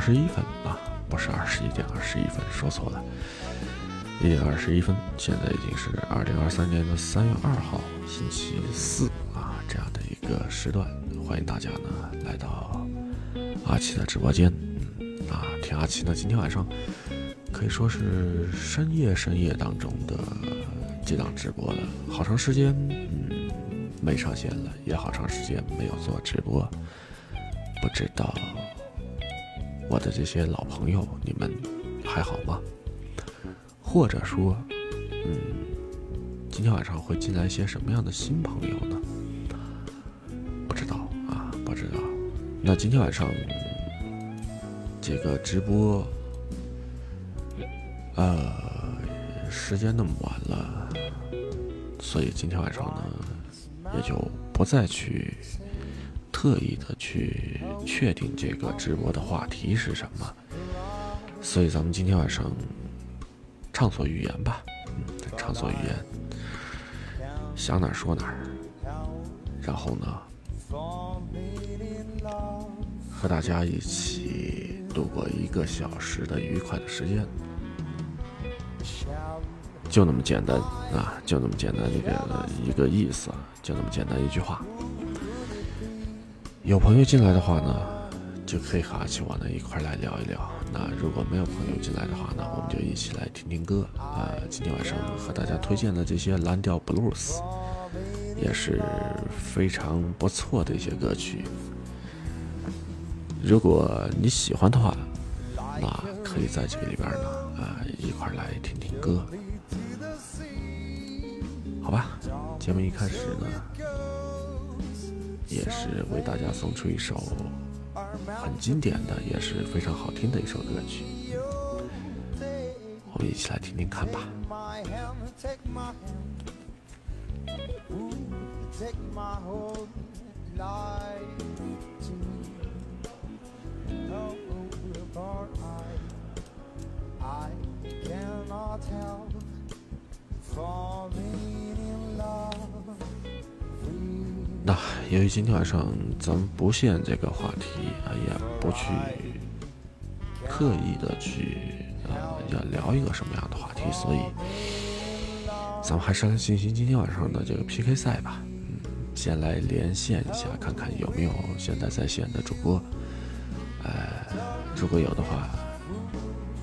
二十一分啊，不是二十一点二十一分，说错了，一点二十一分。现在已经是二零二三年的三月二号星期四啊，这样的一个时段，欢迎大家呢来到阿奇的直播间啊，听阿奇呢今天晚上可以说是深夜深夜当中的这档直播了，好长时间嗯。没上线了，也好长时间没有做直播，不知道我的这些老朋友你们还好吗？或者说，嗯，今天晚上会进来一些什么样的新朋友呢？不知道啊，不知道。那今天晚上这个直播，呃，时间那么晚了，所以今天晚上呢。也就不再去特意的去确定这个直播的话题是什么，所以咱们今天晚上畅所欲言吧，嗯，畅所欲言，想哪儿说哪儿，然后呢，和大家一起度过一个小时的愉快的时间。就那么简单啊，就那么简单一个一个意思，就那么简单一句话。有朋友进来的话呢，就可以和阿奇我呢一块来聊一聊。那如果没有朋友进来的话呢，我们就一起来听听歌啊。今天晚上和大家推荐的这些蓝调 blues，也是非常不错的一些歌曲。如果你喜欢的话，那可以在这个里边呢啊一块来听听歌。好吧，节目一开始呢，也是为大家送出一首很经典的，也是非常好听的一首歌曲，我们一起来听听看吧。由于今天晚上咱们不限这个话题啊，也不去刻意的去啊要聊一个什么样的话题，所以咱们还是来进行今天晚上的这个 PK 赛吧。嗯，先来连线一下，看看有没有现在在线的主播。呃，如果有的话，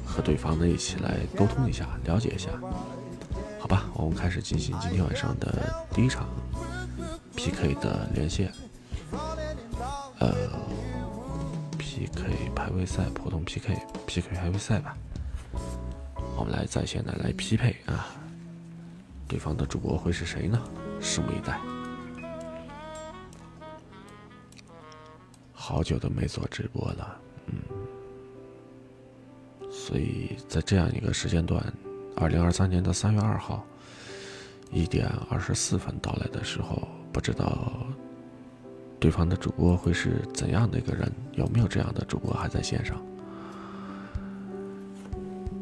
和对方呢一起来沟通一下，了解一下。好吧，我们开始进行今天晚上的第一场 PK 的连线。呃，PK 排位赛、普通 PK、PK 排位赛吧。我们来在线的来匹配啊，对方的主播会是谁呢？拭目以待。好久都没做直播了，嗯，所以在这样一个时间段。二零二三年的三月二号一点二十四分到来的时候，不知道对方的主播会是怎样的一个人？有没有这样的主播还在线上？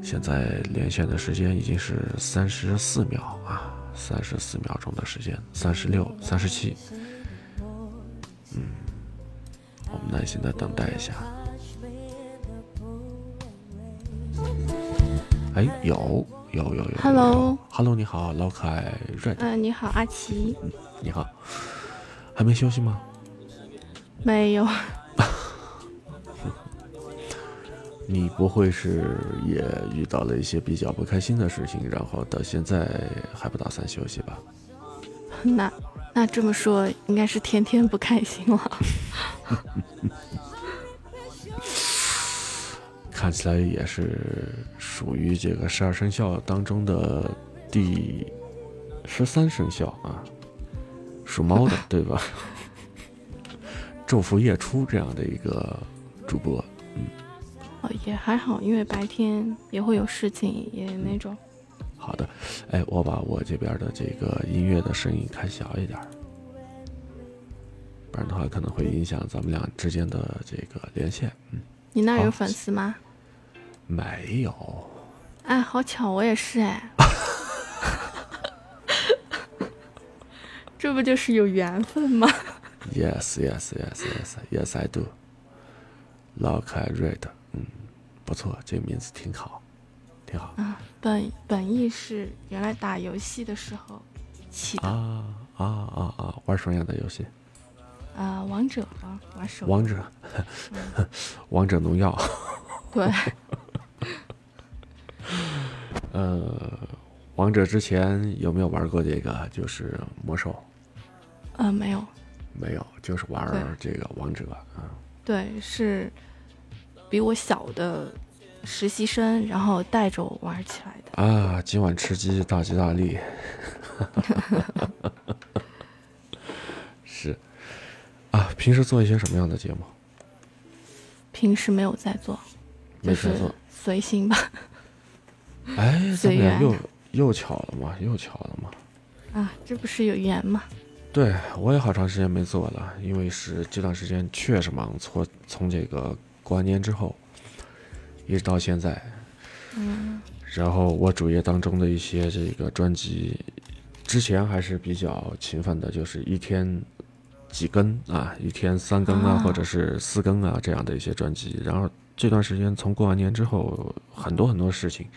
现在连线的时间已经是三十四秒啊，三十四秒钟的时间，三十六、三十七。嗯，我们耐心的等待一下。哎，有。有有有，Hello，Hello，你好，老可爱 Red。嗯，你好，阿奇。你好，还没休息吗？没有。你不会是也遇到了一些比较不开心的事情，然后到现在还不打算休息吧？那那这么说，应该是天天不开心了。看起来也是属于这个十二生肖当中的第十三生肖啊，属猫的对吧？昼伏夜出这样的一个主播，嗯，哦，也还好，因为白天也会有事情，也那种。好的，哎，我把我这边的这个音乐的声音开小一点，不然的话可能会影响咱们俩之间的这个连线。嗯，你那有粉丝吗？没有，哎，好巧，我也是哎，这不就是有缘分吗？Yes, yes, yes, yes, yes, I do. Lock I read，嗯，不错，这个名字挺好，挺好。啊，本本意是原来打游戏的时候起的。啊啊啊啊！玩什么样的游戏？啊，王者啊，玩手。王者，王者农药。对。呃，王者之前有没有玩过这个？就是魔兽。呃，没有。没有，就是玩这个王者啊。对，是比我小的实习生，然后带着我玩起来的。啊，今晚吃鸡大吉大利。是。啊，平时做一些什么样的节目？平时没有在做，就是随心吧。哎，怎么又又巧了吗？又巧了吗？啊，这不是有缘吗？对，我也好长时间没做了，因为是这段时间确实忙，从从这个过完年之后，一直到现在。嗯。然后我主页当中的一些这个专辑，之前还是比较勤奋的，就是一天几更啊，一天三更啊，或者是四更啊这样的一些专辑。然后这段时间从过完年之后，很多很多事情。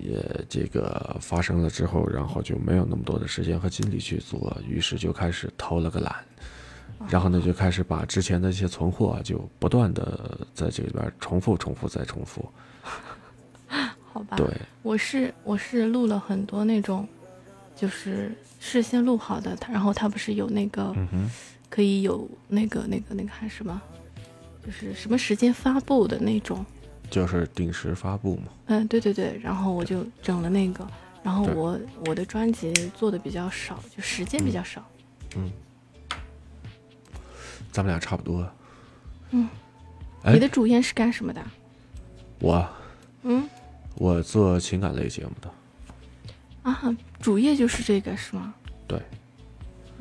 也这个发生了之后，然后就没有那么多的时间和精力去做，于是就开始偷了个懒，然后呢就开始把之前的一些存货就不断的在这里边重复、重复再重复。好吧，对，我是我是录了很多那种，就是事先录好的，然后它不是有那个，可以有那个那个那个还是什么，就是什么时间发布的那种。就是定时发布嘛。嗯，对对对，然后我就整了那个，然后我我的专辑做的比较少，就时间比较少。嗯，咱们俩差不多。嗯，你的主业是干什么的？我，嗯，我做情感类节目的。啊，主业就是这个是吗？对。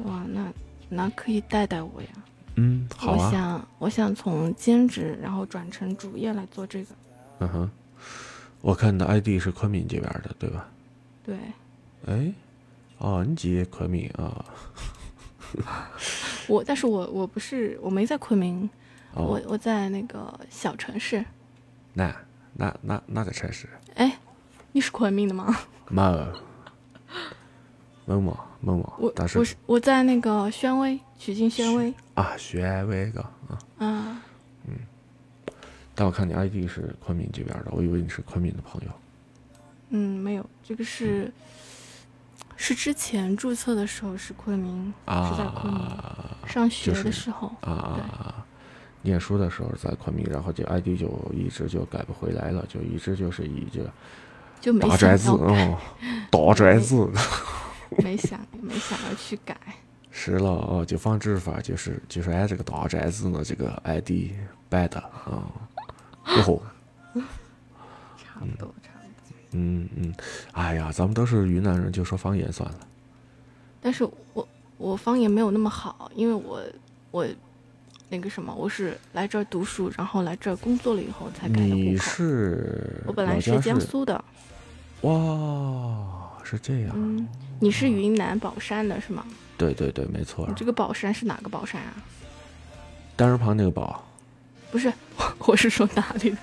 哇，那那可以带带我呀。嗯，好啊。我想，我想从兼职，然后转成主业来做这个。嗯哼，我看你的 ID 是昆明这边的，对吧？对。哎，哦，你姐昆明啊？我，但是我我不是，我没在昆明，我我在那个小城市。那那那那个城市？哎，你是昆明的吗？没，没嘛没嘛。我我是我在那个宣威。曲靖宣威啊，宣威哥啊，啊，嗯，但我看你 ID 是昆明这边的，我以为你是昆明的朋友。嗯，没有，这个是是之前注册的时候是昆明，是在昆明上学的时候啊，念书的时候在昆明，然后这 ID 就一直就改不回来了，就一直就是以这就没大 宅子哦，大宅子，没想没想要去改。是了哦，就放置法就是就是按这个大宅子的这个 ID 摆的啊，不好。差不多，差不多。嗯嗯，哎呀，咱们都是云南人，就说方言算了。但是我我方言没有那么好，因为我我那个什么，我是来这儿读书，然后来这儿工作了以后才改的你是？我本来是江苏的。哇，是这样。嗯，你是云南保山的是吗？对对对，没错。这个宝山是哪个宝山啊？单人旁那个宝。不是，我是说哪里的？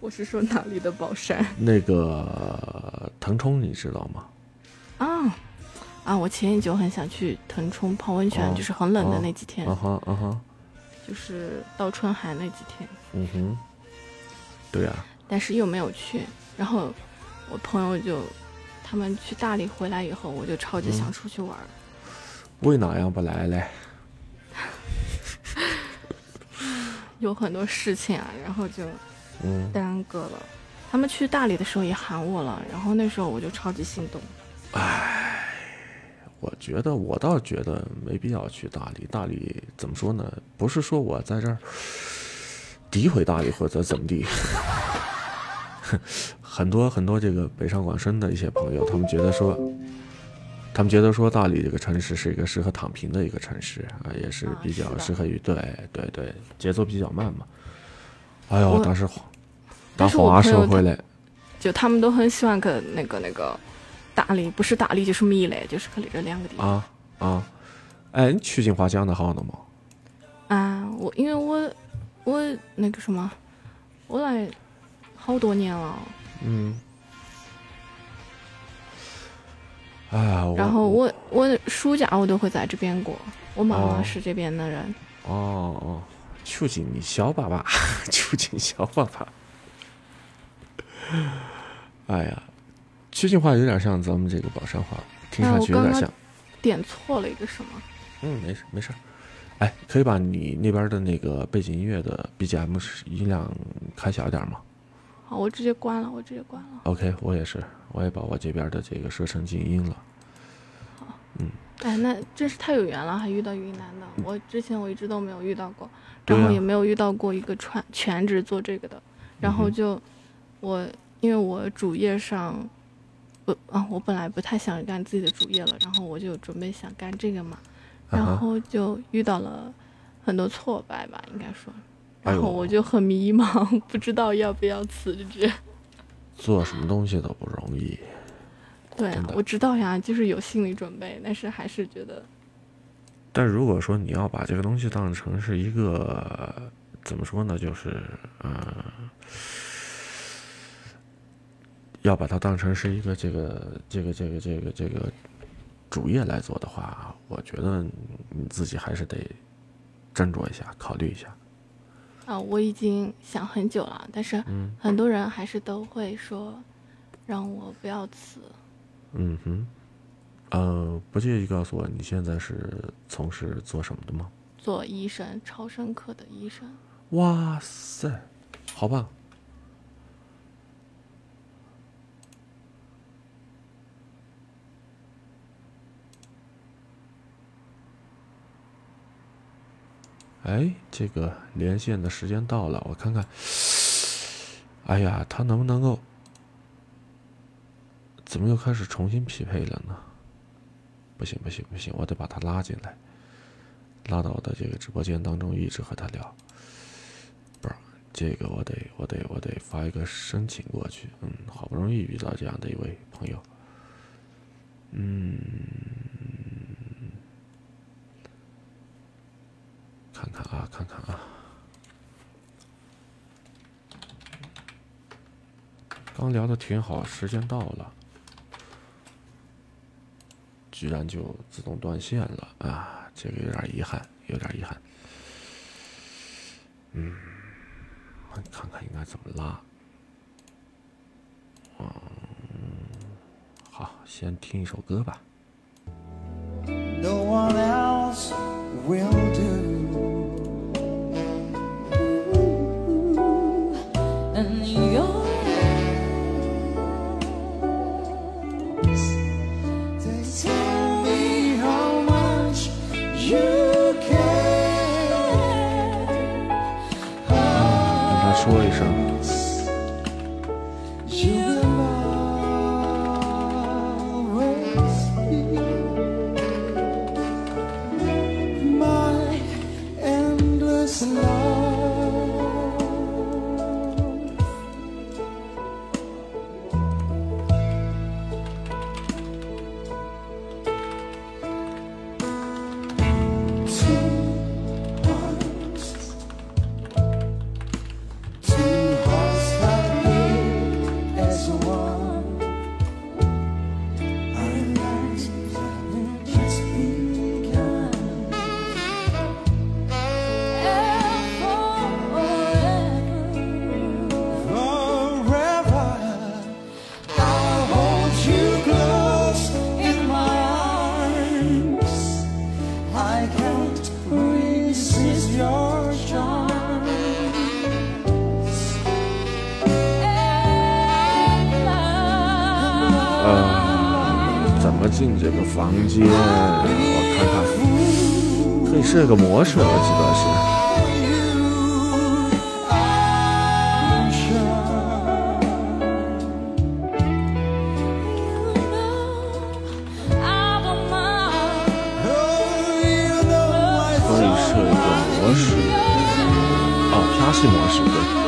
我是说哪里的宝山？那个腾冲，你知道吗？啊啊！我前一久很想去腾冲泡温泉，就是很冷的那几天。啊哈啊哈。就是到春寒那几天。嗯哼。对呀。但是又没有去，然后我朋友就。他们去大理回来以后，我就超级想出去玩。为哪样不来嘞？有很多事情啊，然后就嗯耽搁了。他们去大理的时候也喊我了，然后那时候我就超级心动。唉，我觉得我倒觉得没必要去大理。大理怎么说呢？不是说我在这儿诋毁大理或者怎么地。很多很多这个北上广深的一些朋友，他们觉得说，他们觉得说大理这个城市是一个适合躺平的一个城市啊，也是比较适合于对对对，节奏比较慢嘛。哎呦，但是但话说回来，就他们都很喜欢去那个那个大理，不是大理就是米勒，就是去这两个地方啊啊。哎，你曲靖话讲的好的吗？啊，我因为我我那个什么，我来好多年了。嗯。哎呀，然后我我暑假我都会在这边过，我妈妈是这边的人。哦哦，曲靖小爸爸，曲靖小爸爸。哎呀，曲靖话有点像咱们这个宝山话，听上去有点像。点错了一个什么？嗯，没事没事。哎，可以把你那边的那个背景音乐的 BGM 音量开小一点吗？好，我直接关了，我直接关了。OK，我也是，我也把我这边的这个设成静音了。好，嗯。哎，那真是太有缘了，还遇到云南的。我之前我一直都没有遇到过，然后也没有遇到过一个全全职做这个的。然后就我，因为我主页上。不啊，我本来不太想干自己的主业了，然后我就准备想干这个嘛，然后就遇到了很多挫败吧，应该说，然后我就很迷茫，不知道要不要辞职。做什么东西都不容易。对啊，我知道呀，就是有心理准备，但是还是觉得。但如果说你要把这个东西当成是一个怎么说呢，就是嗯。要把它当成是一个这个这个这个这个这个主业来做的话，我觉得你自己还是得斟酌一下，考虑一下。啊，我已经想很久了，但是很多人还是都会说让我不要辞。嗯哼，呃，不介意告诉我你现在是从事做什么的吗？做医生，超声科的医生。哇塞，好棒！哎，这个连线的时间到了，我看看。哎呀，他能不能够？怎么又开始重新匹配了呢？不行不行不行，我得把他拉进来，拉到我的这个直播间当中，一直和他聊。不是，这个我得我得我得发一个申请过去。嗯，好不容易遇到这样的一位朋友。嗯。看看啊，刚聊的挺好，时间到了，居然就自动断线了啊！这个有点遗憾，有点遗憾。嗯，看看应该怎么拉。嗯，好，先听一首歌吧。呃，怎么进这个房间？我看看，可以设个模式，我记得是。可以设一个模式，哦，飘戏模式，对。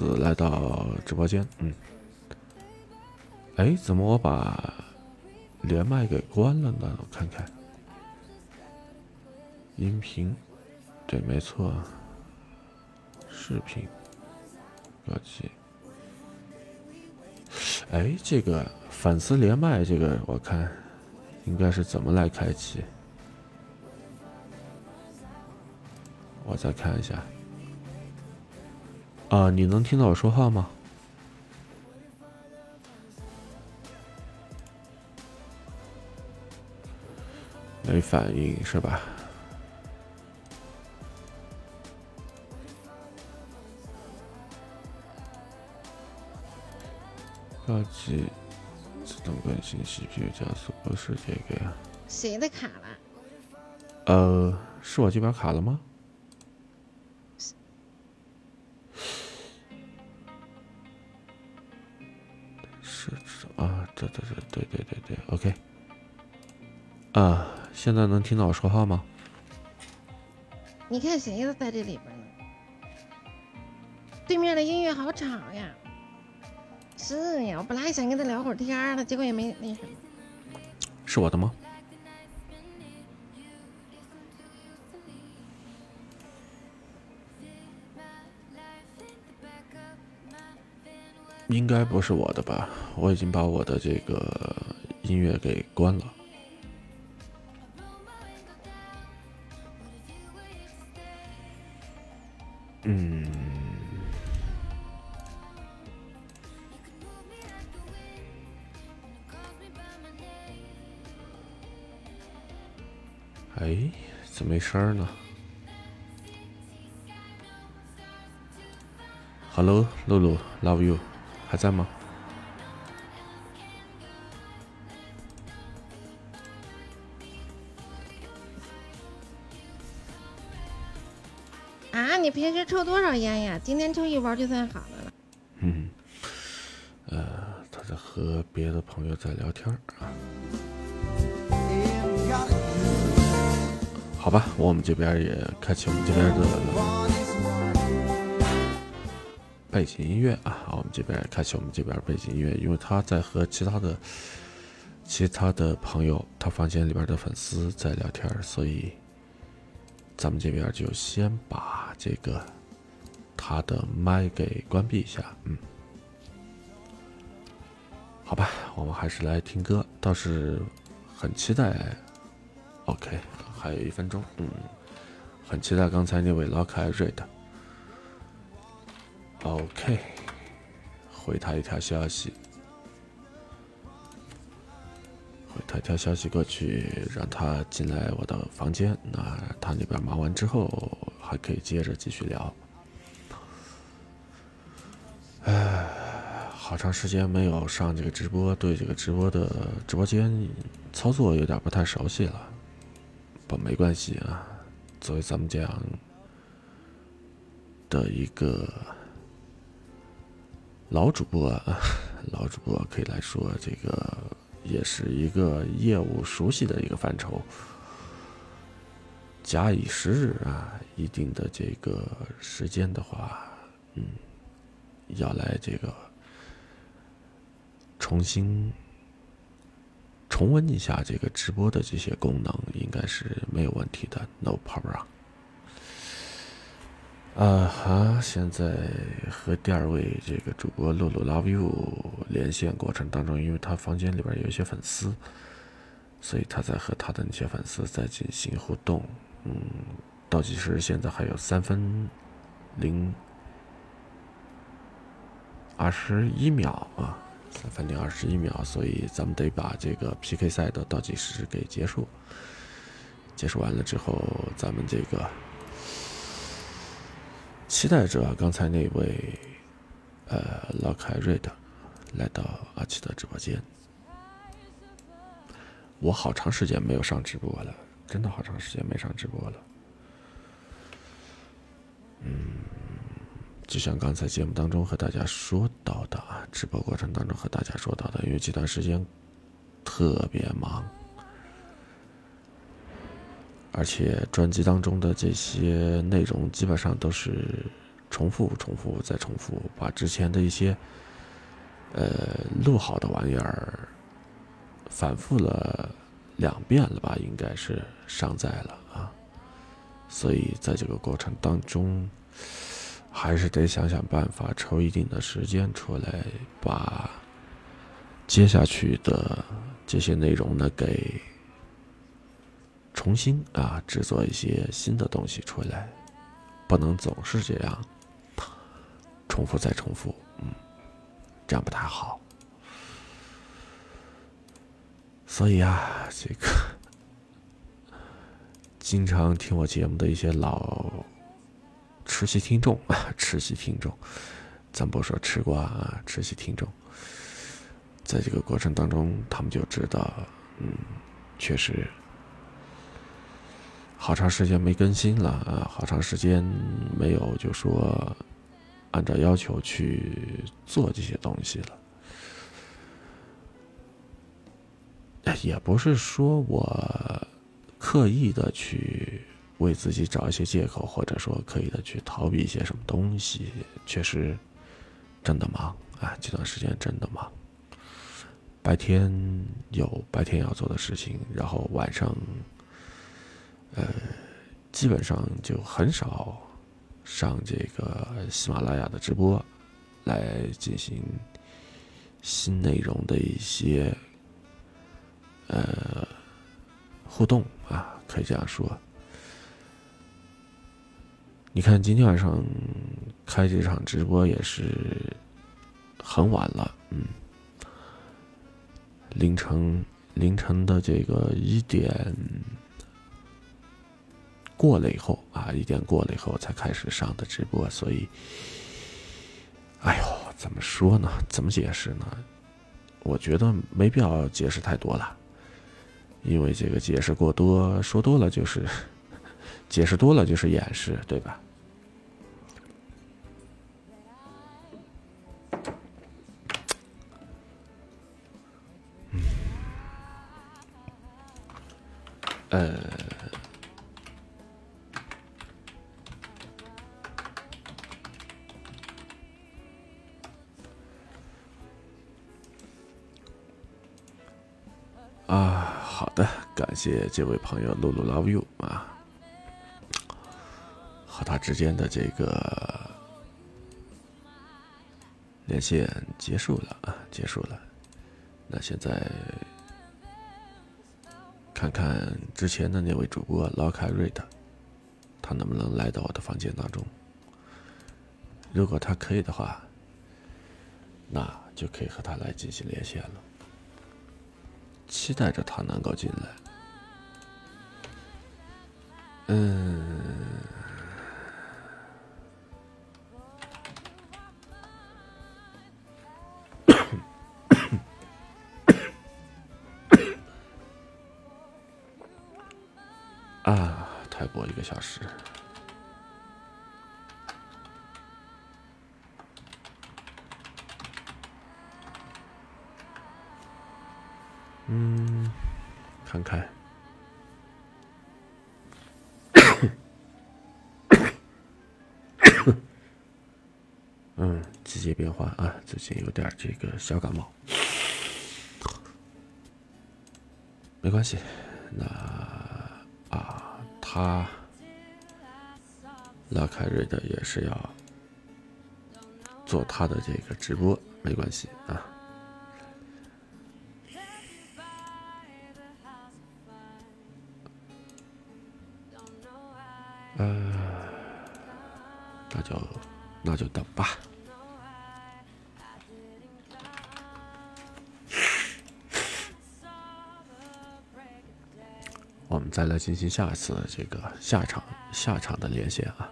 子来到直播间，嗯，哎，怎么我把连麦给关了呢？我看看，音频，对，没错，视频，高级，哎，这个粉丝连麦，这个我看应该是怎么来开启？我再看一下。啊，你能听到我说话吗？没反应是吧？高级自动更新 CPU 加速，不是这个呀？谁的卡了？呃，是我这边卡了吗？啊，对对对对对对对，OK。啊，现在能听到我说话吗？你看谁在这里边呢？对面的音乐好吵呀！是呀，我本来想跟他聊会儿天的，结果也没那什么。是我的吗？应该不是我的吧？我已经把我的这个音乐给关了。嗯。哎，怎么没声呢？Hello，露露，Love you。还在吗？啊，你平时抽多少烟呀？今天抽一包就算好的了。嗯，呃，他在和别的朋友在聊天啊。好吧，我们这边也开启我们这边的。背景音乐啊，这边开启我们这边背景音乐，因为他在和其他的其他的朋友，他房间里边的粉丝在聊天，所以咱们这边就先把这个他的麦给关闭一下，嗯，好吧，我们还是来听歌，倒是很期待，OK，还有一分钟，嗯，很期待刚才那位老可爱瑞的。OK，回他一条消息，回他一条消息过去，让他进来我的房间。那他那边忙完之后，还可以接着继续聊。哎，好长时间没有上这个直播，对这个直播的直播间操作有点不太熟悉了。不没关系啊。作为咱们这样的一个老主播，老主播可以来说，这个也是一个业务熟悉的一个范畴。假以时日啊，一定的这个时间的话，嗯，要来这个重新重温一下这个直播的这些功能，应该是没有问题的，no problem。啊哈，现在和第二位这个主播露露 love you 连线过程当中，因为他房间里边有一些粉丝，所以他在和他的那些粉丝在进行互动。嗯，倒计时现在还有三分零二十一秒啊，三分零二十一秒，所以咱们得把这个 PK 赛的倒计时给结束。结束完了之后，咱们这个期待着刚才那位呃老凯瑞的来到阿奇的直播间。我好长时间没有上直播了。真的好长时间没上直播了，嗯，就像刚才节目当中和大家说到的啊，直播过程当中和大家说到的，因为这段时间特别忙，而且专辑当中的这些内容基本上都是重复、重复再重复，把之前的一些呃录好的玩意儿反复了。两遍了吧，应该是上载了啊，所以在这个过程当中，还是得想想办法，抽一定的时间出来，把接下去的这些内容呢给重新啊制作一些新的东西出来，不能总是这样重复再重复，嗯，这样不太好。所以啊，这个经常听我节目的一些老吃席听众啊，吃席听众，咱不说吃瓜啊，吃席听众，在这个过程当中，他们就知道，嗯，确实好长时间没更新了啊，好长时间没有就说按照要求去做这些东西了。也不是说我刻意的去为自己找一些借口，或者说刻意的去逃避一些什么东西，确实真的忙啊！这段时间真的忙，白天有白天要做的事情，然后晚上，呃，基本上就很少上这个喜马拉雅的直播来进行新内容的一些。呃，互动啊，可以这样说。你看今天晚上开这场直播也是很晚了，嗯，凌晨凌晨的这个一点过了以后啊，一点过了以后才开始上的直播，所以，哎呦，怎么说呢？怎么解释呢？我觉得没必要解释太多了。因为这个解释过多，说多了就是解释多了就是掩饰，对吧？嗯，呃。谢这位朋友露露 love you 啊，和他之间的这个连线结束了啊，结束了。那现在看看之前的那位主播老凯瑞的，他能不能来到我的房间当中？如果他可以的话，那就可以和他来进行连线了。期待着他能够进来。嗯，啊，台播一个小时。这个小感冒，没关系。那啊，他拉凯瑞的也是要做他的这个直播，没关系啊。呃，那就那就等吧。再来进行下一次这个下场下场的连线啊，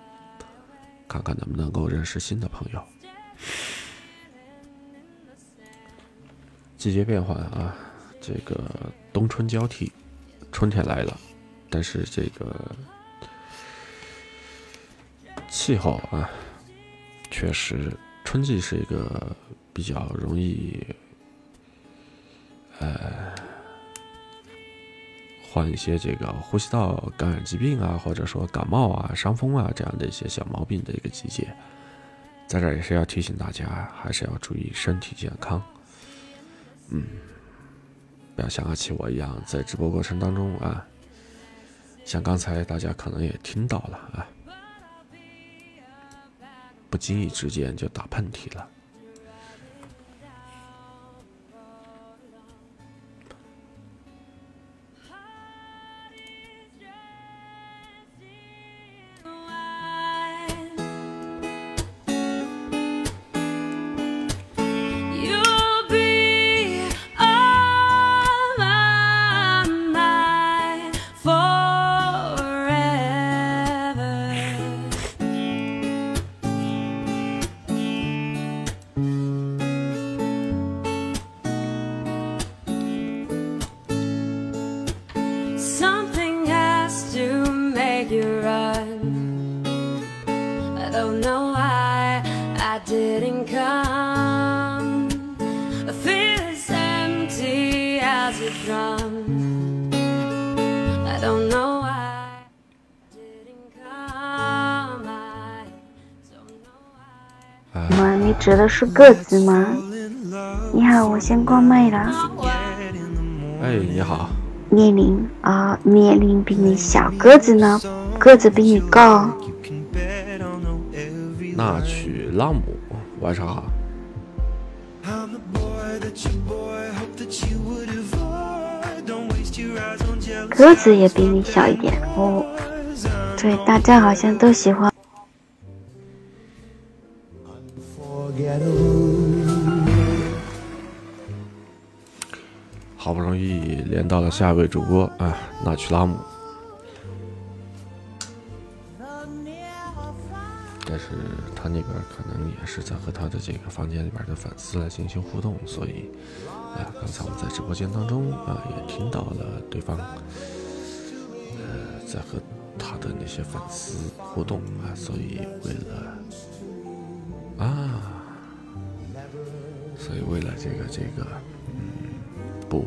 看看能不能够认识新的朋友。季节变换啊，这个冬春交替，春天来了，但是这个气候啊，确实春季是一个比较容易，呃。患一些这个呼吸道感染疾病啊，或者说感冒啊、伤风啊这样的一些小毛病的一个季节，在这也是要提醒大家，还是要注意身体健康。嗯，不要像阿奇我一样，在直播过程当中啊，像刚才大家可能也听到了啊，不经意之间就打喷嚏了。指的是个子吗？你好，我先挂麦了。哎，你好。年龄啊，年龄比你小，个子呢？个子比你高。那曲拉姆，晚上好。个子也比你小一点哦。对，大家好像都喜欢。下一位主播啊，纳曲拉姆。但是他那边可能也是在和他的这个房间里边的粉丝来进行互动，所以啊，刚才我们在直播间当中啊，也听到了对方呃在和他的那些粉丝互动啊，所以为了啊。所以，为了这个这个，嗯，不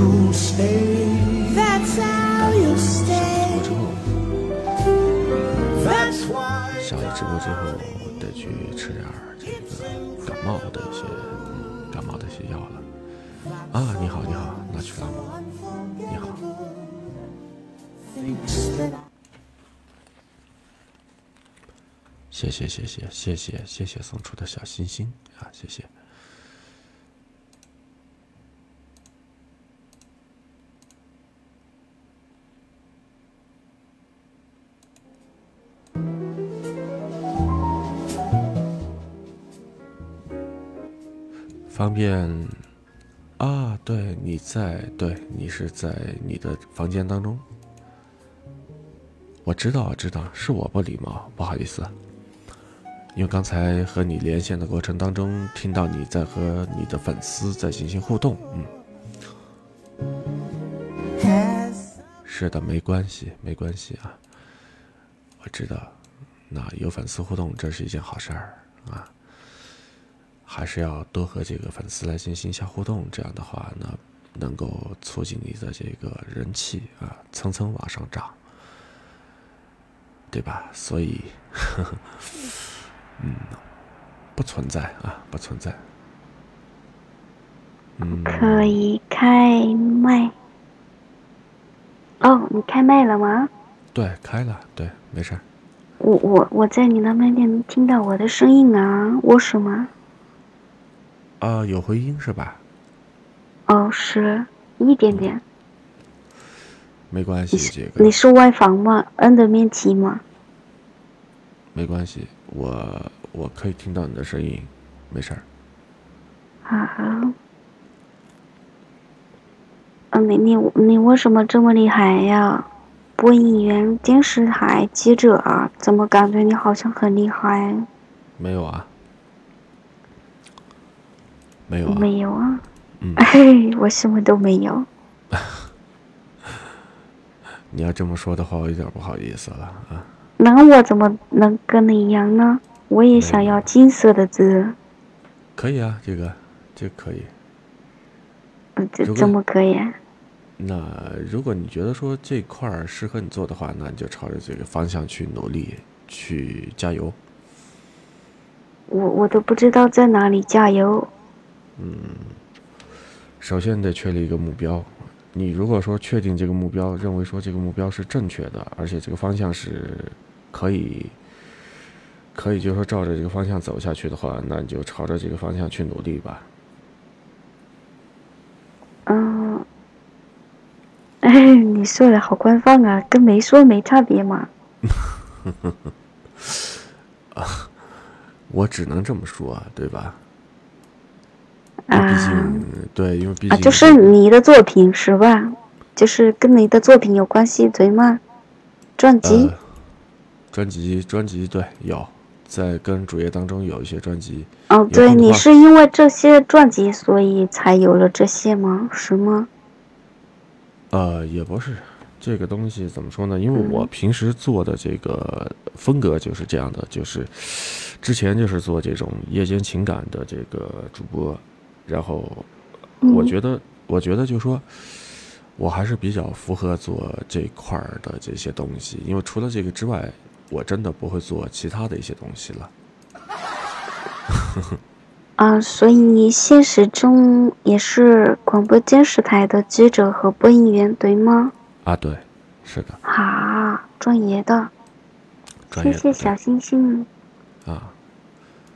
最后得去吃点这个感冒的一些感冒的一些药了。啊，你好，你好，那去按摩？你好。谢谢谢谢谢谢谢谢送出的小心心啊，谢谢。方便啊？对，你在，对你是在你的房间当中。我知道，知道，是我不礼貌，不好意思。因为刚才和你连线的过程当中，听到你在和你的粉丝在进行互动，嗯，是的，没关系，没关系啊。我知道，那有粉丝互动，这是一件好事儿啊。还是要多和这个粉丝来进行一下互动，这样的话呢，能够促进你的这个人气啊，蹭蹭往上涨，对吧？所以，呵呵。嗯，不存在啊，不存在。嗯，可以开麦。哦，你开麦了吗？对，开了，对，没事。我我我在你那边能听到我的声音啊，我是吗？啊，有回音是吧？哦，是一点点。没关系，这个。你是外房吗？摁的面积吗？没关系。我我可以听到你的声音，没事儿。好。嗯，你你你为什么这么厉害呀？播音员、电视台记者啊，怎么感觉你好像很厉害？没有啊。没有啊。没有啊。嗯。我什么都没有。你要这么说的话，我有点不好意思了啊。那我怎么能跟你一样呢？我也想要金色的字。可以啊，这个，这可以。嗯，这怎么可以？那如果你觉得说这块儿适合你做的话，那你就朝着这个方向去努力，去加油。我我都不知道在哪里加油。嗯，首先得确立一个目标。你如果说确定这个目标，认为说这个目标是正确的，而且这个方向是。可以，可以，就是说照着这个方向走下去的话，那你就朝着这个方向去努力吧。嗯，哎，你说的好官方啊，跟没说没差别嘛。啊，我只能这么说，对吧？啊，毕竟对，因为毕竟就是你的作品是吧？就是跟你的作品有关系，对吗？专辑。专辑，专辑，对，有在跟主页当中有一些专辑。哦，对，你是因为这些专辑，所以才有了这些吗？是吗？呃，也不是，这个东西怎么说呢？因为我平时做的这个风格就是这样的，就是之前就是做这种夜间情感的这个主播，然后我觉得，我觉得就说。我还是比较符合做这块儿的这些东西，因为除了这个之外，我真的不会做其他的一些东西了。啊，所以你现实中也是广播电视台的记者和播音员，对吗？啊，对，是的。好，专业的。谢谢小星星。啊。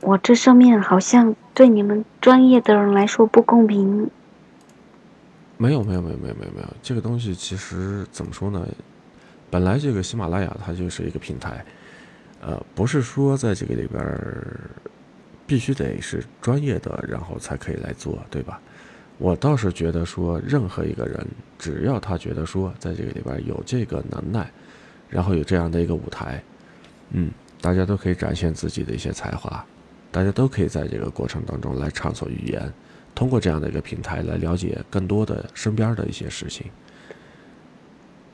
我这上面好像对你们专业的人来说不公平。没有没有没有没有没有没有，这个东西其实怎么说呢？本来这个喜马拉雅它就是一个平台，呃，不是说在这个里边必须得是专业的，然后才可以来做，对吧？我倒是觉得说，任何一个人只要他觉得说，在这个里边有这个能耐，然后有这样的一个舞台，嗯，大家都可以展现自己的一些才华，大家都可以在这个过程当中来畅所欲言。通过这样的一个平台来了解更多的身边的一些事情。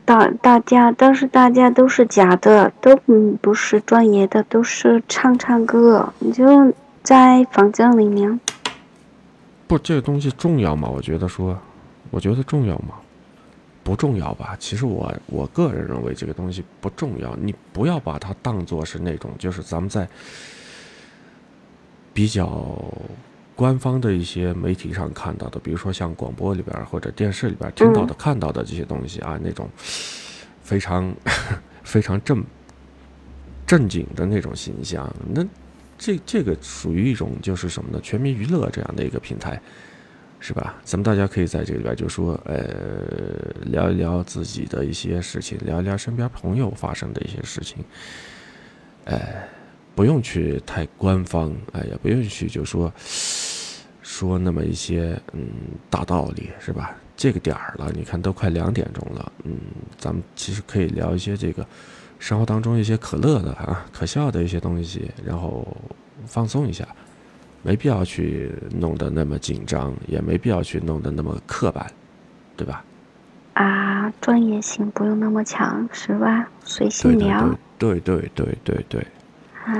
大大家，但是大家都是假的，都不不是专业的，都是唱唱歌。你就在房间里面。不，这个东西重要吗？我觉得说，我觉得重要吗？不重要吧。其实我我个人认为这个东西不重要。你不要把它当做是那种，就是咱们在比较。官方的一些媒体上看到的，比如说像广播里边或者电视里边听到的、看到的这些东西啊，那种非常 非常正正经的那种形象，那这这个属于一种就是什么呢？全民娱乐这样的一个平台，是吧？咱们大家可以在这里边就说，呃，聊一聊自己的一些事情，聊一聊身边朋友发生的一些事情，哎。不用去太官方，哎也，不用去就说说那么一些嗯大道理，是吧？这个点儿了，你看都快两点钟了，嗯，咱们其实可以聊一些这个生活当中一些可乐的啊、可笑的一些东西，然后放松一下，没必要去弄得那么紧张，也没必要去弄得那么刻板，对吧？啊，专业性不用那么强，是吧？随性聊。对对对对对。好。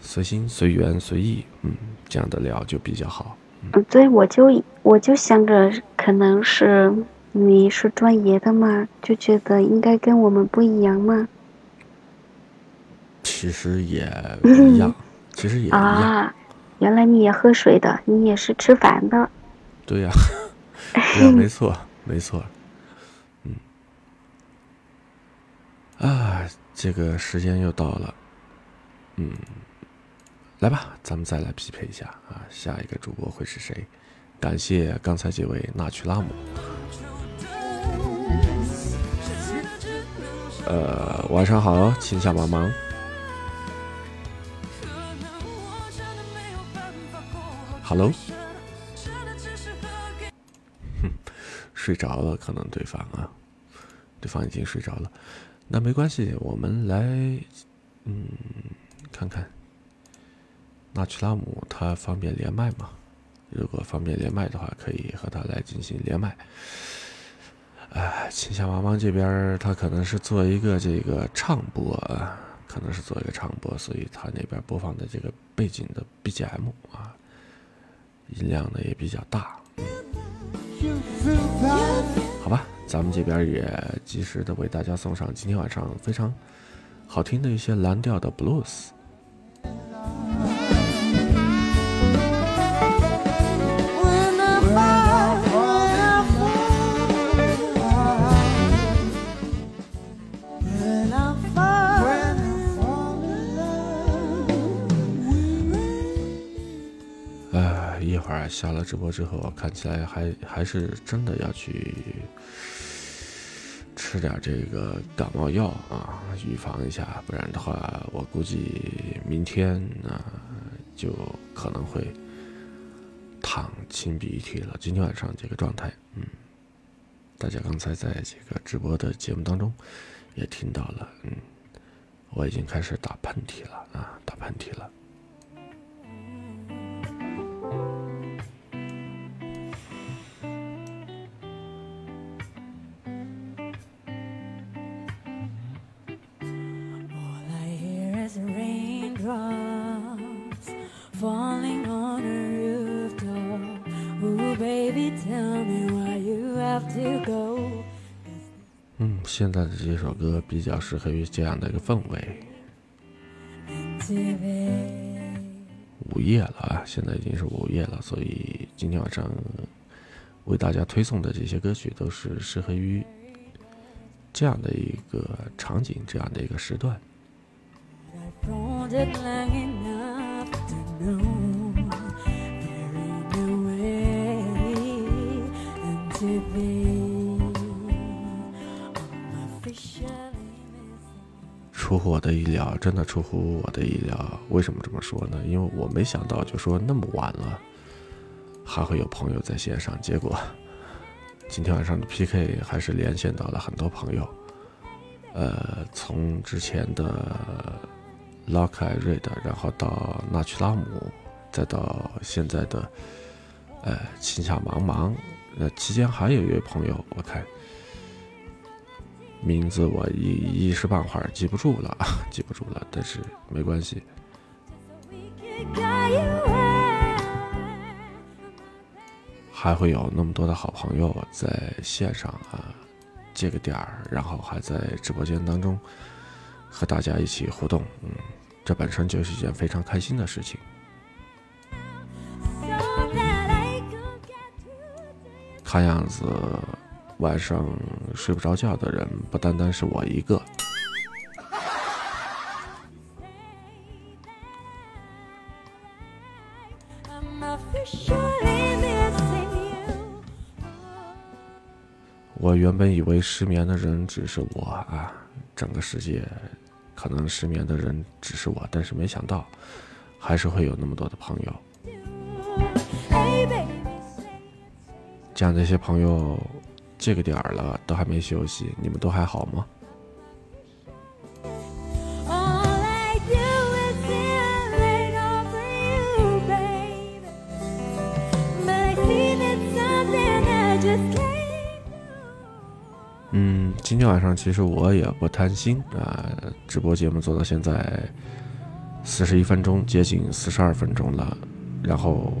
随心随缘随意，嗯，这样的聊就比较好。嗯，对，我就我就想着，可能是你是专业的嘛，就觉得应该跟我们不一样嘛。其实也一样，其实也一样。啊，原来你也喝水的，你也是吃饭的。对呀，对呀，没错，没错。嗯。啊，这个时间又到了。嗯。来吧，咱们再来匹配一下啊！下一个主播会是谁？感谢刚才这位纳曲拉姆。呃，晚上好，请下帮忙。Hello。哼，睡着了，可能对方啊，对方已经睡着了。那没关系，我们来，嗯，看看。纳曲拉姆他方便连麦吗？如果方便连麦的话，可以和他来进行连麦。哎，秦夏茫茫这边他可能是做一个这个唱播啊，可能是做一个唱播，所以他那边播放的这个背景的 BGM 啊，音量呢也比较大。好吧，咱们这边也及时的为大家送上今天晚上非常好听的一些蓝调的 blues。一会儿下了直播之后，看起来还还是真的要去吃点这个感冒药啊，预防一下，不然的话，我估计明天啊就可能会淌清鼻涕了。今天晚上这个状态，嗯，大家刚才在这个直播的节目当中也听到了，嗯，我已经开始打喷嚏了啊，打喷嚏了。现在的这首歌比较适合于这样的一个氛围。午夜了啊，现在已经是午夜了，所以今天晚上为大家推送的这些歌曲都是适合于这样的一个场景、这样的一个时段。出乎我的意料，真的出乎我的意料。为什么这么说呢？因为我没想到，就说那么晚了，还会有朋友在线上。结果今天晚上的 PK 还是连线到了很多朋友。呃，从之前的 Lock 艾瑞的，然后到纳曲拉姆，再到现在的呃青夏茫茫。呃，期间还有一位朋友，我看。名字我一一时半会儿记不住了，记不住了，但是没关系。还会有那么多的好朋友在线上啊，这个点儿，然后还在直播间当中和大家一起互动，嗯，这本身就是一件非常开心的事情。看样子。晚上睡不着觉的人不单单是我一个。我原本以为失眠的人只是我啊，整个世界可能失眠的人只是我，但是没想到还是会有那么多的朋友。这些朋友，这个点儿了都还没休息，你们都还好吗？嗯，今天晚上其实我也不贪心啊，直播节目做到现在四十一分钟，接近四十二分钟了，然后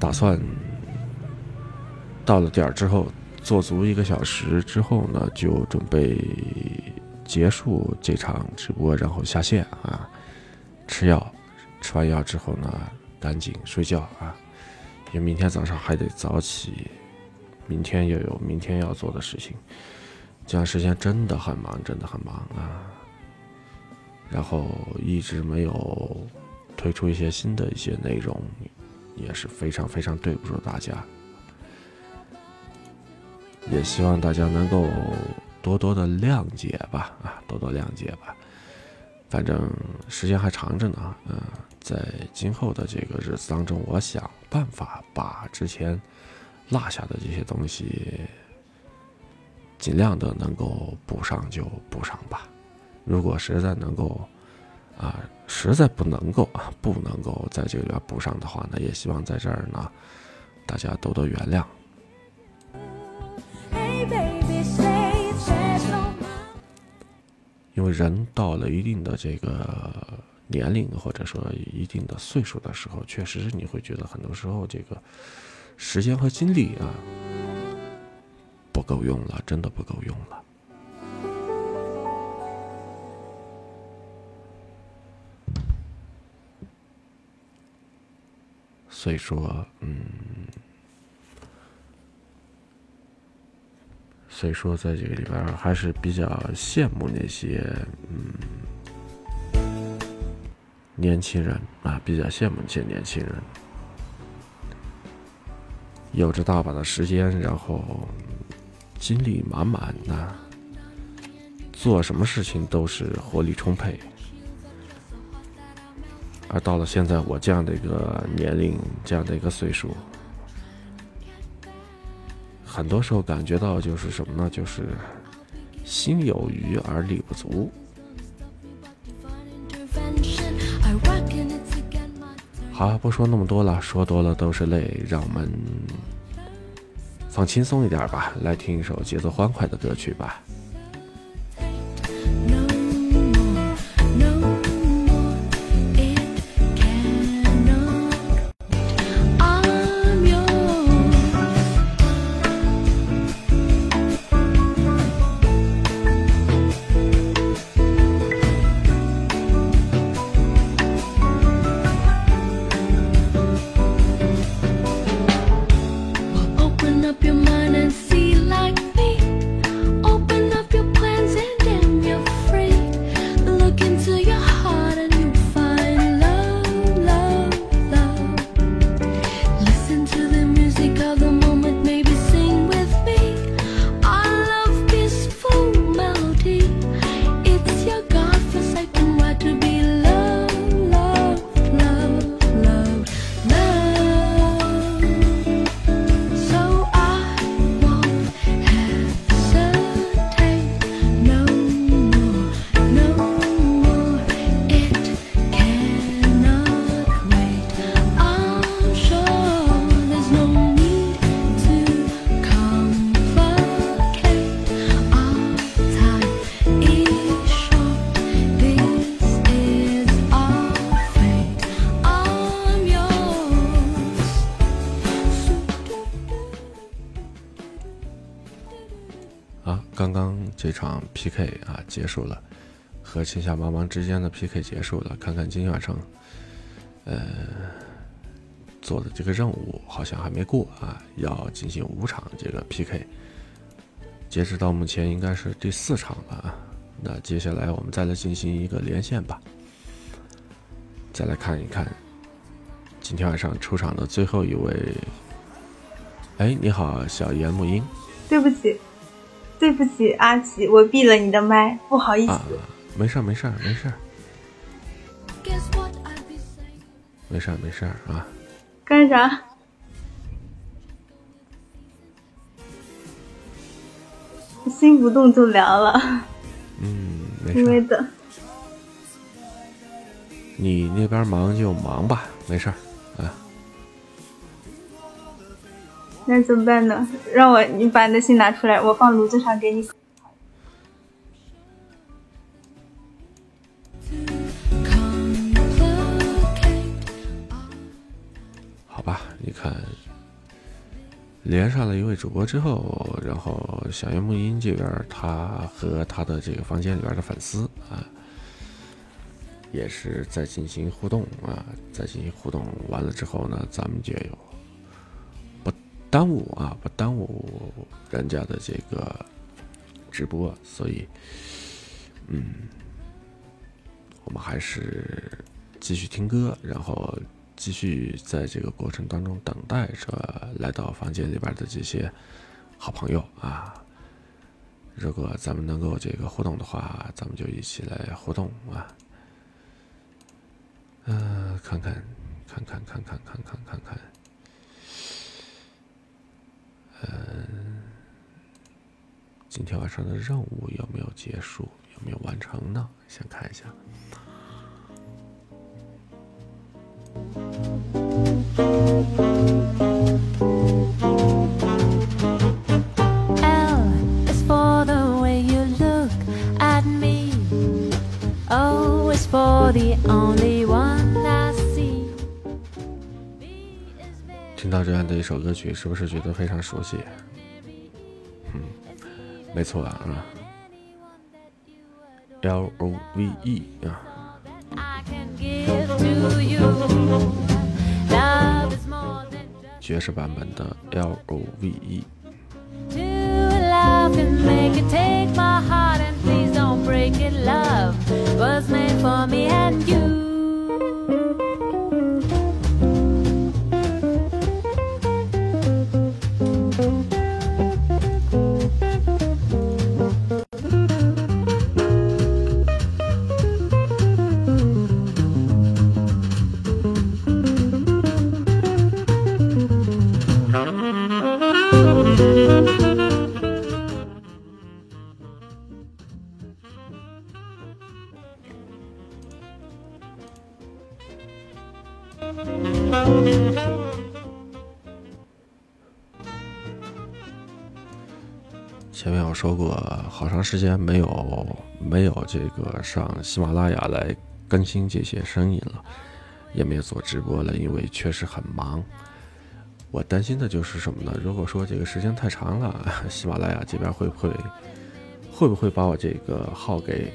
打算到了点儿之后做足一个小时之后呢，就准备结束这场直播，然后下线啊，吃药，吃完药之后呢，赶紧睡觉啊，因为明天早上还得早起。明天又有明天要做的事情，这段时间真的很忙，真的很忙啊。然后一直没有推出一些新的一些内容，也是非常非常对不住大家。也希望大家能够多多的谅解吧，啊，多多谅解吧。反正时间还长着呢，嗯，在今后的这个日子当中，我想办法把之前。落下的这些东西，尽量的能够补上就补上吧。如果实在能够，啊，实在不能够啊，不能够在这里边补上的话，那也希望在这儿呢，大家多多原谅。因为人到了一定的这个年龄，或者说一定的岁数的时候，确实是你会觉得很多时候这个。时间和精力啊，不够用了，真的不够用了。所以说，嗯，所以说，在这个里边还是比较羡慕那些嗯年轻人啊，比较羡慕那些年轻人。有着大把的时间，然后精力满满的，做什么事情都是活力充沛。而到了现在我这样的一个年龄，这样的一个岁数，很多时候感觉到就是什么呢？就是心有余而力不足。好，不说那么多了，说多了都是泪。让我们放轻松一点吧，来听一首节奏欢快的歌曲吧。PK 啊结束了，和青夏茫茫之间的 PK 结束了。看看今天晚上，呃，做的这个任务好像还没过啊，要进行五场这个 PK。截止到目前应该是第四场了啊。那接下来我们再来进行一个连线吧，再来看一看今天晚上出场的最后一位。哎，你好，小严木英。对不起。对不起，阿奇，我闭了你的麦，不好意思。没事儿，没事儿，没事儿，没事儿，没事儿啊。干啥？心不动就凉了。嗯，没因为事。的，你那边忙就忙吧，没事儿。那怎么办呢？让我你把你的信拿出来，我放炉子上给你。好吧，你看，连上了一位主播之后，然后小月木音这边，他和他的这个房间里边的粉丝啊，也是在进行互动啊，在进行互动完了之后呢，咱们就有耽误啊，不耽误人家的这个直播，所以，嗯，我们还是继续听歌，然后继续在这个过程当中等待着来到房间里边的这些好朋友啊。如果咱们能够这个互动的话，咱们就一起来互动啊。嗯、看看，看看，看看，看看，看看，嗯、今天晚上的任务有没有结束？有没有完成呢？先看一下。The 听到这样的一首歌曲，是不是觉得非常熟悉？嗯，没错啊，Love 啊，爵士版本的 Love。好长时间没有没有这个上喜马拉雅来更新这些声音了，也没有做直播了，因为确实很忙。我担心的就是什么呢？如果说这个时间太长了，喜马拉雅这边会不会会不会把我这个号给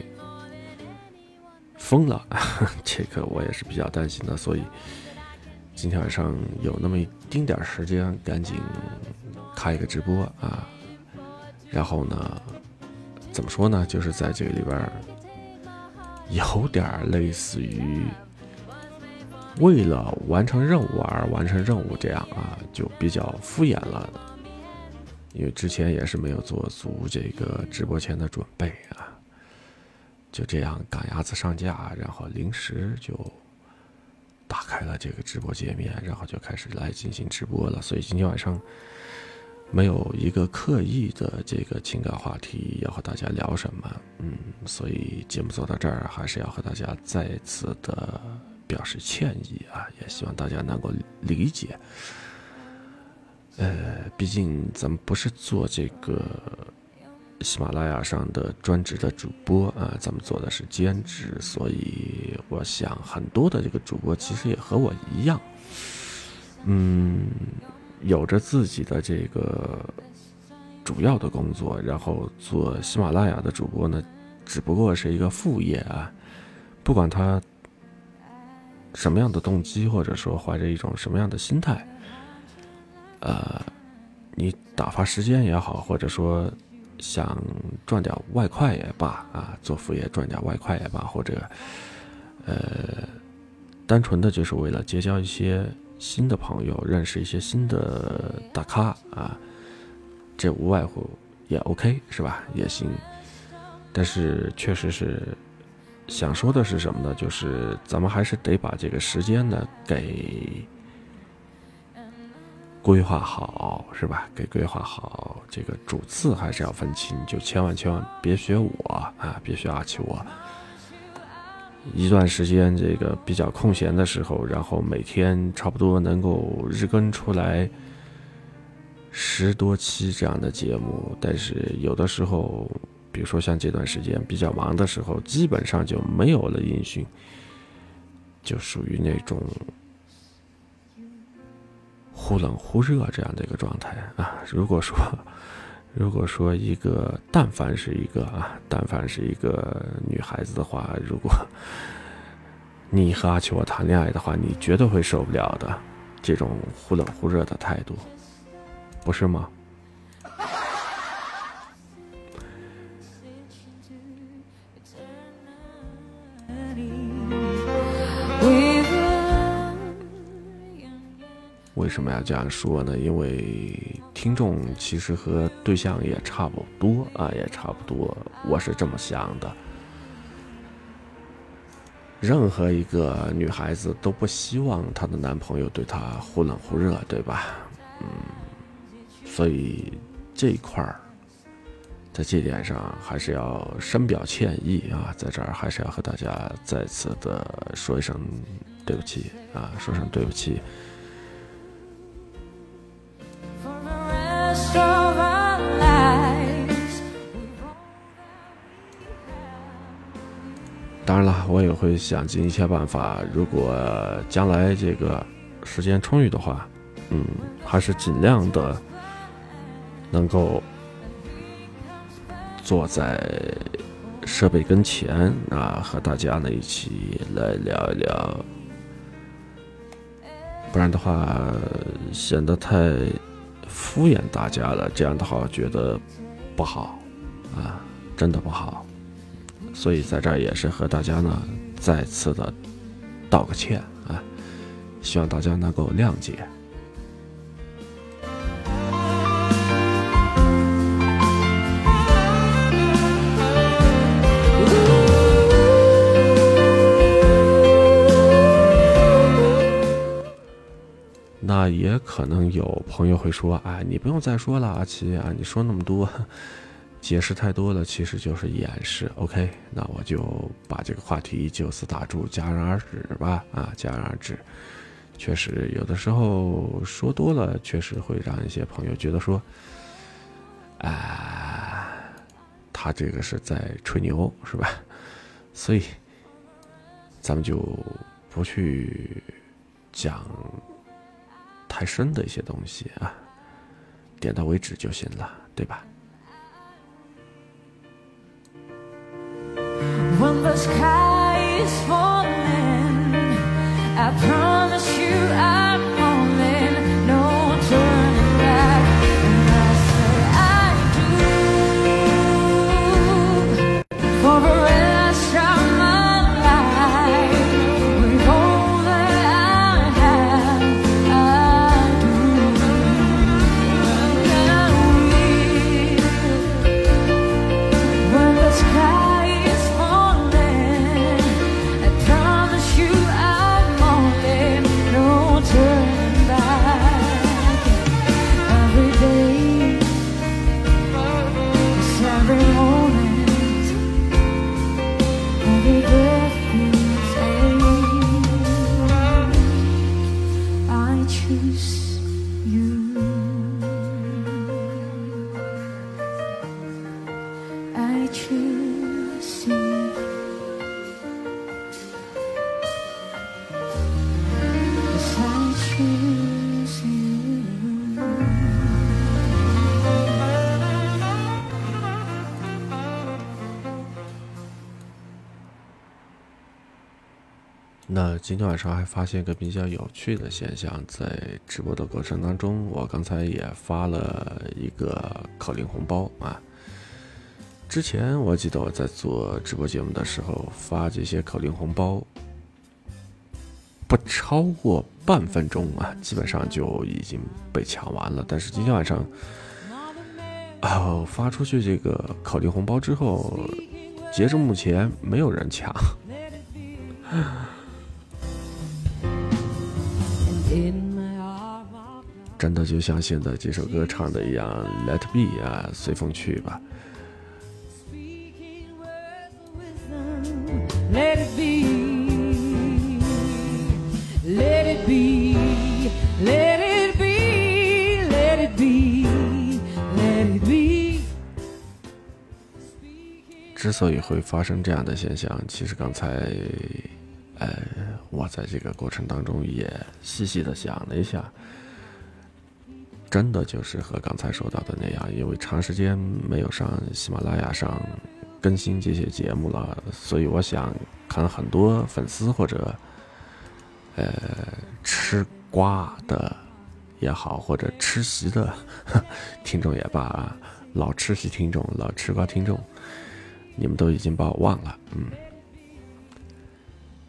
封了？这个我也是比较担心的，所以今天晚上有那么一丁点时间，赶紧开一个直播啊。然后呢，怎么说呢？就是在这个里边有点类似于为了完成任务而完成任务这样啊，就比较敷衍了。因为之前也是没有做足这个直播前的准备啊，就这样赶鸭子上架，然后临时就打开了这个直播界面，然后就开始来进行直播了。所以今天晚上没有一个刻意的这个情感话题要和大家聊什么，嗯，所以节目做到这儿，还是要和大家再次的表示歉意啊，也希望大家能够理解。呃，毕竟咱们不是做这个喜马拉雅上的专职的主播啊，咱们做的是兼职，所以我想很多的这个主播其实也和我一样，嗯，有着自己的这个主要的工作，然后做喜马拉雅的主播呢，只不过是一个副业啊，不管他什么样的动机，或者说怀着一种什么样的心态。呃，你打发时间也好，或者说想赚点外快也罢啊，做副业赚点外快也罢，或者呃，单纯的就是为了结交一些新的朋友，认识一些新的大咖啊，这无外乎也 OK 是吧？也行。但是确实是想说的是什么呢？就是咱们还是得把这个时间呢给。规划好，是吧？给规划好，这个主次还是要分清，就千万千万别学我啊，别学阿奇我。一段时间这个比较空闲的时候，然后每天差不多能够日更出来十多期这样的节目，但是有的时候，比如说像这段时间比较忙的时候，基本上就没有了音讯，就属于那种忽冷忽热这样的一个状态啊。如果说，如果说一个，但凡是一个啊，但凡是一个女孩子的话，如果你和阿秋我谈恋爱的话，你绝对会受不了的，这种忽冷忽热的态度，不是吗？为什么要这样说呢？因为听众其实和对象也差不多啊，也差不多，我是这么想的。任何一个女孩子都不希望她的男朋友对她忽冷忽热，对吧？嗯，所以这一块儿，在这点上还是要深表歉意啊，在这儿还是要和大家再次的说一声对不起啊，说声对不起。我也会想尽一切办法。如果将来这个时间充裕的话，嗯，还是尽量的能够坐在设备跟前啊，和大家呢一起来聊一聊。不然的话，显得太敷衍大家了。这样的话，我觉得不好啊，真的不好。所以在这儿也是和大家呢再次的道个歉啊，希望大家能够谅解。那也可能有朋友会说：“哎，你不用再说了，阿奇啊，你说那么多。”解释太多了，其实就是掩饰。OK，那我就把这个话题就此打住，戛然而止吧。啊，戛然而止。确实，有的时候说多了，确实会让一些朋友觉得说，啊，他这个是在吹牛，是吧？所以，咱们就不去讲太深的一些东西啊，点到为止就行了，对吧 sky is falling. I promise you I'm 那今天晚上还发现一个比较有趣的现象，在直播的过程当中，我刚才也发了一个口令红包啊。之前我记得我在做直播节目的时候发这些口令红包，不超过半分钟啊，基本上就已经被抢完了。但是今天晚上，哦，发出去这个口令红包之后，截至目前没有人抢。真的就像现在这首歌唱的一样，Let it be 啊，随风去吧。Let it be. Let it be. Let it be. Let it be. Let it be. 之所以会发生这样的现象，其实刚才，呃，我在这个过程当中也细细的想了一下，真的就是和刚才说到的那样，因为长时间没有上喜马拉雅上更新这些节目了，所以我想，可能很多粉丝或者，呃，吃瓜的也好，或者吃席的 听众也罢，老吃席听众、老吃瓜听众。你们都已经把我忘了，嗯，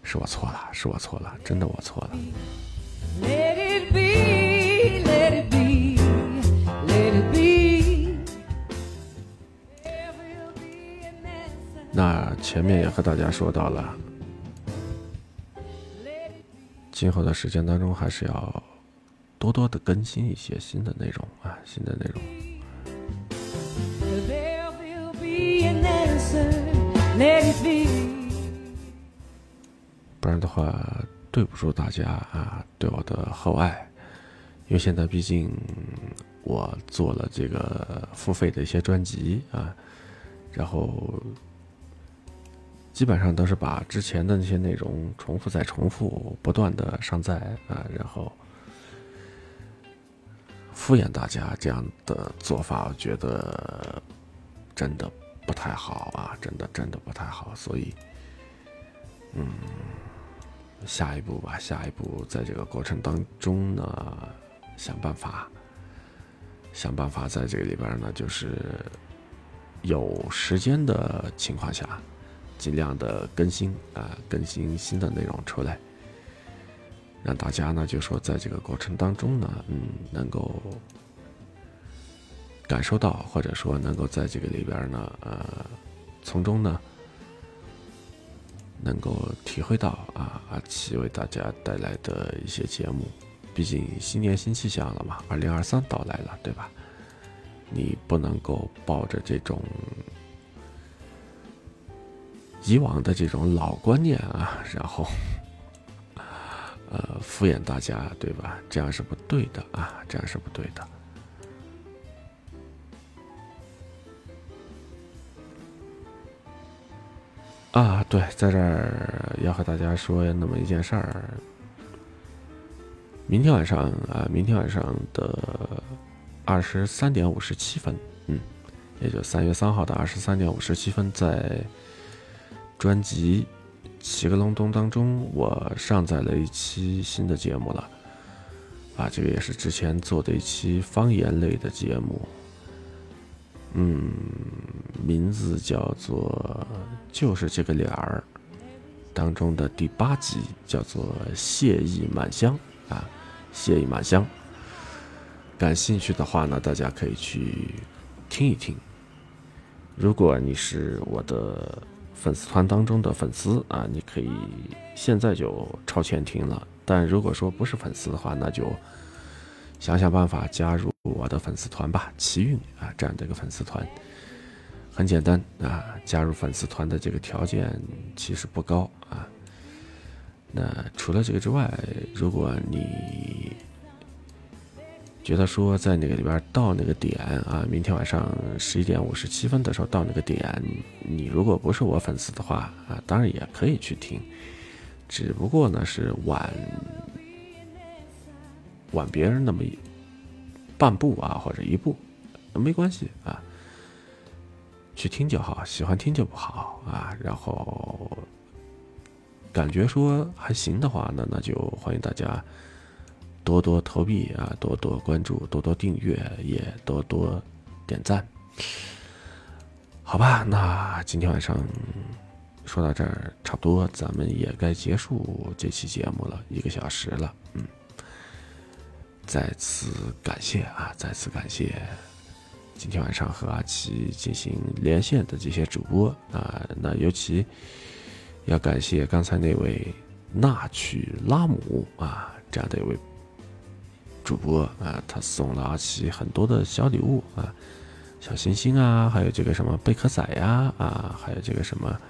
是我错了，是我错了，真的我错了。那前面也和大家说到了，今后的时间当中还是要多多的更新一些新的内容啊，新的内容。There will be an answer, let it be. 不然的话，对不住大家啊，对我的厚爱。因为现在毕竟我做了这个付费的一些专辑啊，然后基本上都是把之前的那些内容重复再重复，不断的上载啊，然后敷衍大家这样的做法，我觉得真的不太好啊，真的真的不太好，所以。嗯下一步吧，下一步在这个过程当中呢，想办法，想办法在这个里边呢，就是有时间的情况下，尽量的更新啊、更新新的内容出来，让大家呢就说在这个过程当中呢，嗯，能够感受到，或者说能够在这个里边呢，呃，从中呢。能够体会到啊阿奇为大家带来的一些节目，毕竟新年新气象了嘛，二零二三到来了，对吧？你不能够抱着这种以往的这种老观念啊，然后 呃敷衍大家，对吧？这样是不对的啊，这样是不对的。啊，对，在这儿要和大家说那么一件事儿。明天晚上啊，明天晚上的二十三点五十七分，嗯，也就三月三号的二十三点五十七分，在专辑《七个隆咚》当中，我上载了一期新的节目了。啊，这个也是之前做的一期方言类的节目。嗯，名字叫做就是这个脸儿当中的第八集，叫做谢意满箱啊，谢意满箱。感兴趣的话呢，大家可以去听一听。如果你是我的粉丝团当中的粉丝啊，你可以现在就超前听了。但如果说不是粉丝的话，那就想想办法加入我的粉丝团吧，奇运啊这样的一个粉丝团，很简单啊，加入粉丝团的这个条件其实不高啊。那除了这个之外，如果你觉得说在那个里边到那个点啊，明天晚上十一点五十七分的时候到那个点，你如果不是我粉丝的话啊，当然也可以去听，只不过呢是晚晚别人那么一半步啊或者一步，没关系啊，去听就好，喜欢听就不好啊，然后感觉说还行的话呢，那就欢迎大家多多投币啊，多多关注，多多订阅，也多多点赞。好吧，那今天晚上说到这儿差不多，咱们也该结束这期节目了，一个小时了，嗯。再次感谢啊！再次感谢今天晚上和阿奇进行连线的这些主播啊，那尤其要感谢刚才那位纳曲拉姆啊这样的一位主播啊，他送了阿奇很多的小礼物啊，小星星啊，还有这个什么贝壳仔呀啊，还有这个什么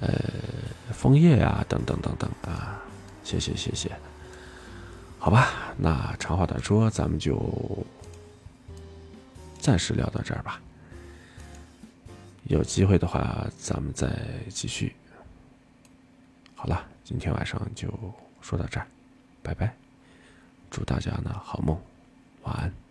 呃枫叶呀等等等等啊，谢谢谢谢。好吧，那长话短说，咱们就暂时聊到这儿吧。有机会的话，咱们再继续。好了，今天晚上就说到这儿，拜拜。祝大家呢好梦，晚安。